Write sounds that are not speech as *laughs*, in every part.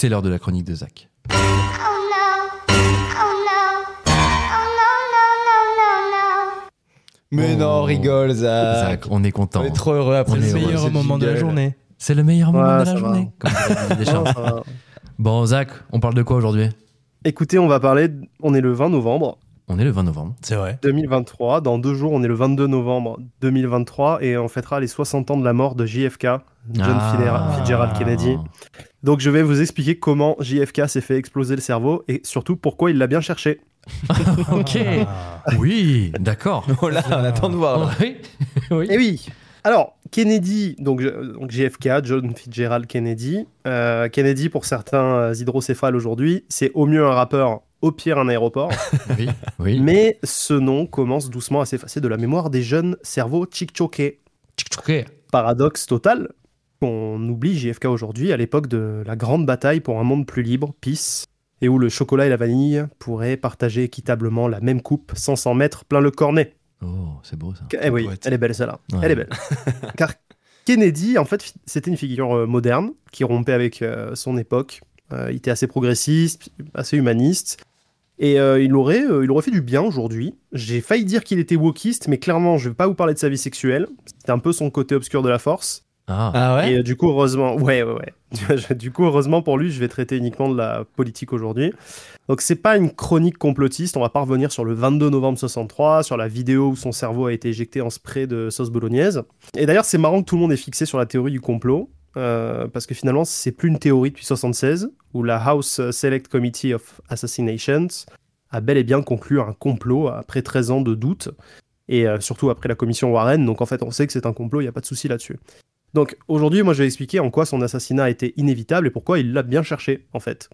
C'est l'heure de la chronique de Zach. Oh no. Oh no. Oh no. Mais Oh. non, rigole, Zach. Zach, on est content. On est trop heureux après On est ce heureux. meilleur moment de la journée. C'est le meilleur moment Ouais, de la journée. comme *laughs* bon, Zach, on parle de quoi aujourd'hui? Écoutez, on va parler. On est le 20 novembre On est le 20 novembre. C'est vrai. 2023. Dans deux jours, on est le 22 novembre 2023 et on fêtera les 60 ans de la mort de JFK, John Ah. Fitzgerald- Kennedy. Donc je vais vous expliquer comment JFK s'est fait exploser le cerveau et surtout pourquoi il l'a bien cherché. *laughs* ok. Ah. Oui, d'accord. *laughs* Oh là, on attend de voir. Oui. oui. Eh oui Alors, Kennedy, donc, donc JFK, John Fitzgerald Kennedy. Euh, Kennedy, pour certains euh, hydrocéphales aujourd'hui, c'est au mieux un rappeur, au pire un aéroport. *laughs* Oui. oui. Mais ce nom commence doucement à s'effacer de la mémoire des jeunes cerveaux chickchoqués. Ok. Paradoxe total qu'on oublie JFK aujourd'hui à l'époque de la grande bataille pour un monde plus libre, peace, et où le chocolat et la vanille pourraient partager équitablement la même coupe sans s'en mettre plein le cornet. Oh, c'est beau ça. Eh oui, poète. elle est belle celle-là. Ouais. Elle est belle. *laughs* Car Kennedy, en fait, c'était une figure euh, moderne qui rompait avec euh, son époque. Euh, il était assez progressiste, assez humaniste. Et euh, il, aurait, euh, il aurait fait du bien aujourd'hui. J'ai failli dire qu'il était wokiste, mais clairement, je vais pas vous parler de sa vie sexuelle. C'était un peu son côté obscur de la force. Ah. Ah ouais Et euh, du coup, heureusement, ouais, ouais, ouais. *laughs* du coup, heureusement pour lui, je vais traiter uniquement de la politique aujourd'hui. Donc, c'est pas une chronique complotiste. On va pas revenir sur le 22 novembre 63, sur la vidéo où son cerveau a été éjecté en spray de sauce bolognaise. Et d'ailleurs, c'est marrant que tout le monde est fixé sur la théorie du complot. Euh, parce que finalement, c'est plus une théorie depuis 76, où la House Select Committee of Assassinations a bel et bien conclu un complot après 13 ans de doute, et euh, surtout après la commission Warren. Donc en fait, on sait que c'est un complot, il n'y a pas de souci là-dessus. Donc aujourd'hui, moi je vais expliquer en quoi son assassinat été inévitable et pourquoi il l'a bien cherché en fait.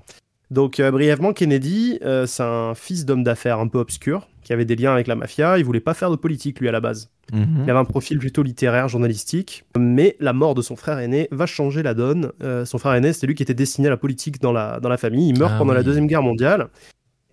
Donc euh, brièvement, Kennedy, euh, c'est un fils d'homme d'affaires un peu obscur qui avait des liens avec la mafia. Il voulait pas faire de politique lui à la base. Mhm. Il avait un profil plutôt littéraire, journalistique. Mais la mort de son frère aîné va changer la donne. Euh, son frère aîné, c'était lui qui était destiné à la politique dans la, dans la famille. Il meurt Ah pendant la. Deuxième Guerre mondiale.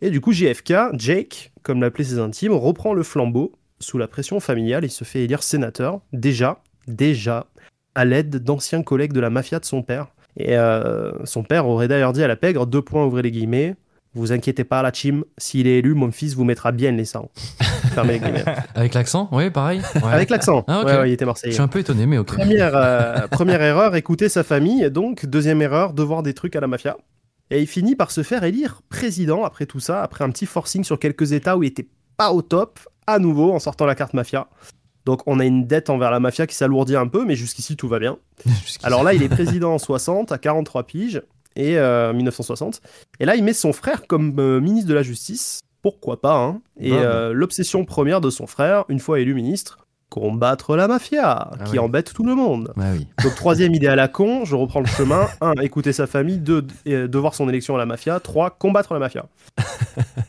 Et du coup, JFK, Jake, comme l'appelaient ses intimes, reprend le flambeau sous la pression familiale et se fait élire sénateur. Déjà, déjà, à l'aide d'anciens collègues de la mafia de son père. Et euh, son père aurait d'ailleurs dit à la pègre, deux points, ouvrez les guillemets, vous inquiétez pas, la team, s'il est élu, mon fils vous mettra bien les sangs. *laughs* Fermez les guillemets. Avec l'accent Oui, pareil. Ouais. Avec l'accent. Ah, ouais, ouais, il était Je marseillais. suis un peu étonné, mais ok. Première, euh, *laughs* première erreur, écouter sa famille. Donc, deuxième erreur, devoir des trucs à la mafia. Et il finit par se faire élire président après tout ça, après un petit forcing sur quelques États où il était pas au top, à nouveau en sortant la carte mafia. Donc, on a une dette envers la mafia qui s'alourdit un peu, mais jusqu'ici tout va bien. *laughs* Alors là, il est président en 60, à 43 piges, et euh, 1960. Et là, il met son frère comme euh, ministre de la Justice. Pourquoi pas, hein Et Bah, bah. euh, l'obsession première de son frère, une fois élu ministre, combattre la mafia, Ah qui oui. embête tout le monde. Oui. Donc troisième idée à la con, je reprends le chemin. *laughs* 1. Écouter sa famille. 2. Devoir son élection à la mafia. 3. Combattre la mafia.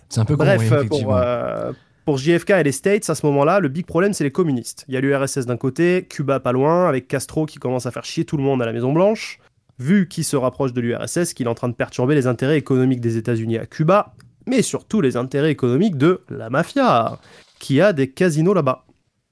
C'est un peu con, Bref, oui, pour, euh, pour JFK et les States, à ce moment-là, le big problème, c'est les communistes. Il y a l'URSS d'un côté, Cuba pas loin, avec Castro qui commence à faire chier tout le monde à la Maison-Blanche. Vu qu'il se rapproche de l'URSS, qu'il est en train de perturber les intérêts économiques des États-Unis à Cuba, mais surtout les intérêts économiques de la mafia, qui a des casinos là-bas.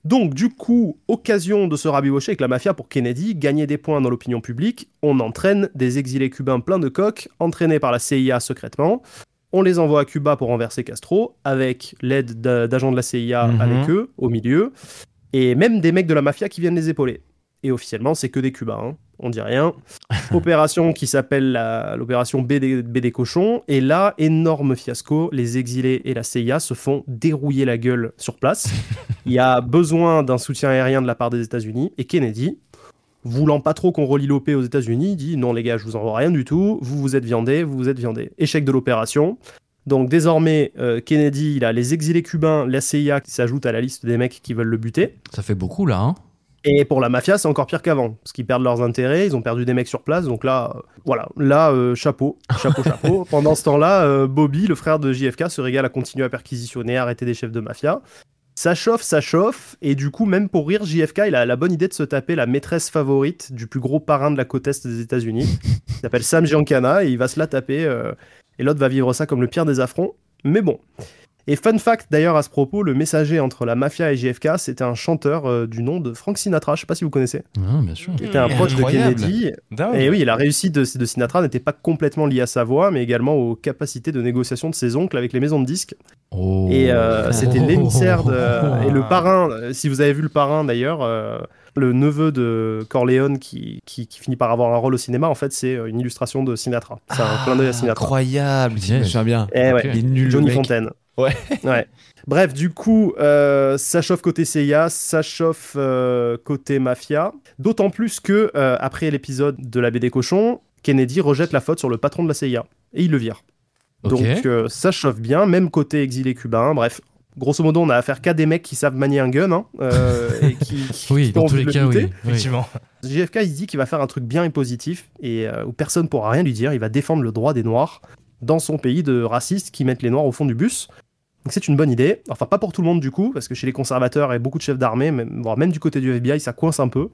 Donc, du coup, occasion de se rabibocher avec la mafia pour Kennedy, gagner des points dans l'opinion publique, on entraîne des exilés cubains pleins de coques, entraînés par la CIA secrètement. On les envoie à Cuba pour renverser Castro, avec l'aide d'a- d'agents de la CIA Mhm. avec eux, au milieu, et même des mecs de la mafia qui viennent les épauler. Et officiellement, c'est que des Cubains, hein. on dit rien. *laughs* Opération qui s'appelle l'opération BD, BD Cochon, et là, énorme fiasco, les exilés et la CIA se font dérouiller la gueule sur place. *laughs* Il y a besoin d'un soutien aérien de la part des États-Unis, et Kennedy, voulant pas trop qu'on relie l'OP aux États-Unis, dit non les gars, je vous envoie rien du tout, vous vous êtes viandés, vous vous êtes viandés. Échec de l'opération. Donc désormais, euh, Kennedy, il a les exilés cubains, la CIA qui s'ajoute à la liste des mecs qui veulent le buter. Ça fait beaucoup, là. Hein Et pour la mafia, c'est encore pire qu'avant, parce qu'ils perdent leurs intérêts, ils ont perdu des mecs sur place, donc là, euh, voilà, là, euh, chapeau, chapeau, chapeau. *laughs* Pendant ce temps-là, euh, Bobby, le frère de JFK, se régale à continuer à perquisitionner, à arrêter des chefs de mafia. Ça chauffe, ça chauffe, et du coup, même pour rire, JFK, il a la bonne idée de se taper la maîtresse favorite du plus gros parrain de la côte est des États-Unis. Il s'appelle Sam Giancana, et il va se la taper, euh, et l'autre va vivre ça comme le pire des affronts. Mais bon. Et fun fact d'ailleurs à ce propos, le messager entre la mafia et JFK, c'était un chanteur euh, du nom de Frank Sinatra, je sais pas si vous connaissez. Ah, bien sûr. Qui était un proche de. Kennedy. Et oui, la réussite de, de Sinatra n'était pas complètement liée à sa voix, mais également aux capacités de négociation de ses oncles avec les maisons de disques. Oh. Et euh, c'était Oh. l'émissaire de... *laughs* Et le parrain, euh, si vous avez vu le parrain d'ailleurs, euh, le neveu de Corleone qui, qui, qui finit par avoir un rôle au cinéma, en fait, c'est une illustration de Sinatra. C'est un clin d'œil à Sinatra. Incroyable, je me Yes. souviens bien. Eh ouais. Ok. Il est nul, le Johnny mec. Fontaine. Ouais. ouais. Bref, du coup, euh, ça chauffe côté CIA, ça chauffe euh, côté mafia. D'autant plus que, euh, après l'épisode de la BD Cochon, Kennedy rejette la faute sur le patron de la CIA. Et il le vire. Donc euh, ça chauffe bien, même côté exilé cubain. Bref, grosso modo, on a affaire qu'à des mecs qui savent manier un gun hein, euh, *laughs* et qui, qui oui, dans tous les de cas, le oui. Effectivement. JFK, il dit qu'il va faire un truc bien et positif et euh, où personne pourra rien lui dire. Il va défendre le droit des Noirs dans son pays de racistes qui mettent les Noirs au fond du bus. Donc c'est une bonne idée. Enfin, pas pour tout le monde du coup, parce que chez les conservateurs et beaucoup de chefs d'armée, même, voire même du côté du FBI, ça coince un peu.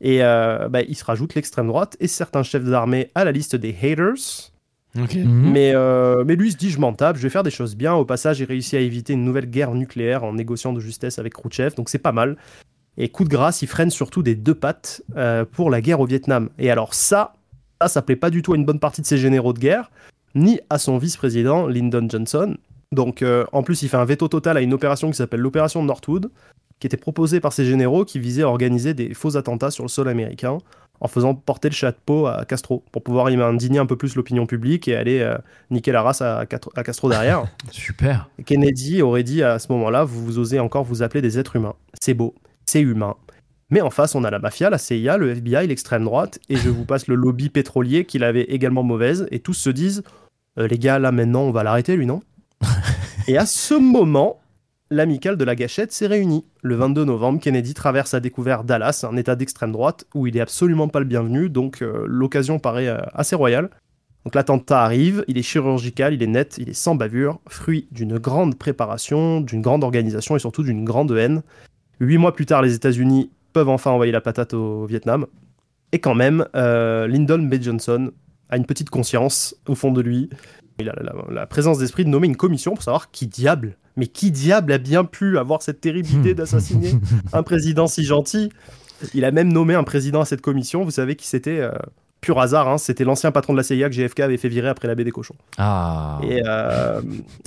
Et euh, bah, il se rajoute l'extrême droite et certains chefs d'armée à la liste des haters. Mhm. Mais, euh, mais lui il se dit je m'en tape, je vais faire des choses bien. Au passage, j'ai réussi à éviter une nouvelle guerre nucléaire en négociant de justesse avec Khrouchtchev, donc c'est pas mal. Et coup de grâce, il freine surtout des deux pattes euh, pour la guerre au Vietnam. Et alors ça, ça, ça plaît pas du tout à une bonne partie de ses généraux de guerre, ni à son vice-président Lyndon Johnson. Donc euh, en plus, il fait un veto total à une opération qui s'appelle l'opération Northwood, qui était proposée par ses généraux qui visait à organiser des faux attentats sur le sol américain en faisant porter le chapeau à Castro pour pouvoir y indigner un peu plus l'opinion publique et aller euh, niquer la race à, Castro derrière. *laughs* Super. Kennedy aurait dit à ce moment-là, vous, vous osez encore vous appeler des êtres humains. C'est beau, c'est humain. Mais en face, on a la mafia, la CIA, le FBI, l'extrême droite, et je vous passe le lobby pétrolier qui l'avait également mauvaise, et tous se disent, Euh, les gars, là maintenant, on va l'arrêter, lui, non? Et à ce moment, l'amicale de la gâchette s'est réunie. Le 22 novembre, Kennedy traverse à découvert Dallas, un état d'extrême droite où il est absolument pas le bienvenu, donc euh, l'occasion paraît euh, assez royale. Donc l'attentat arrive, il est chirurgical, il est net, il est sans bavure, fruit d'une grande préparation, d'une grande organisation et surtout d'une grande haine. Huit mois plus tard, les États-Unis peuvent enfin envoyer la patate au Vietnam. Et quand même, euh, Lyndon B. Johnson a une petite conscience au fond de lui. Il a la, présence d'esprit de nommer une commission pour savoir qui diable, mais qui diable a bien pu avoir cette terrible idée d'assassiner *laughs* un président si gentil? Il a même nommé un président à cette commission. Vous savez qui c'était euh, Pur hasard, hein, c'était l'ancien patron de la CIA que JFK avait fait virer après la baie des cochons. Ah. Et, euh,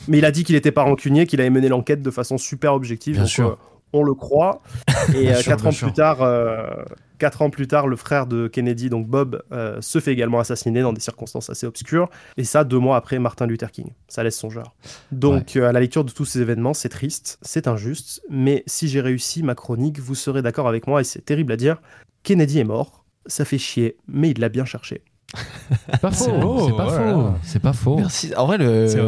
mais il a dit qu'il n'était pas rancunier, qu'il avait mené l'enquête de façon super objective. Bien donc, sûr. euh, on le croit. *laughs* Et euh, sûr, quatre ans sûr. plus tard, euh, quatre ans plus tard, le frère de Kennedy, donc Bob, euh, se fait également assassiner dans des circonstances assez obscures. Et ça, deux mois après Martin Luther King. Ça laisse songeur. Donc, à la lecture de tous ces événements, c'est triste, c'est injuste. Mais si j'ai réussi ma chronique, vous serez d'accord avec moi, et c'est terrible à dire. Kennedy est mort. Ça fait chier, mais il l'a bien cherché. C'est pas C'est faux. C'est pas voilà. faux. C'est pas faux. Merci. En vrai, le, C'est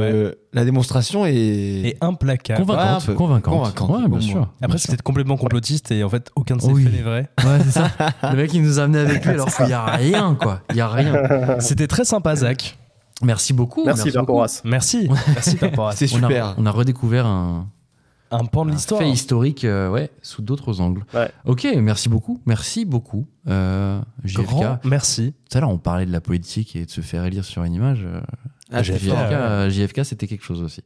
la démonstration est. Et implacable. Convaincante. peu. Convaincante. Convaincante, Ouais, pour bien moi. sûr. Après, Bien c'était complètement complotiste et en fait, aucun de ces Oui. faits n'est vrai. sûr. Ouais, c'est ça. *laughs* Le mec, il nous a amené avec *laughs* lui alors qu'il n'y a rien, quoi. Il n'y a rien. *laughs* C'était très sympa, Zach. Merci beaucoup. Merci. Merci. Merci. C'est On a, super. on a redécouvert un, Un pan de un l'histoire. fait historique euh, ouais, sous d'autres angles. Ouais. Ok, merci beaucoup. Merci beaucoup. Euh, JFK. Grand merci. Tout à l'heure, on parlait de la politique et de se faire élire sur une image. euh, Ah, JFK, euh, JFK, c'était quelque chose aussi.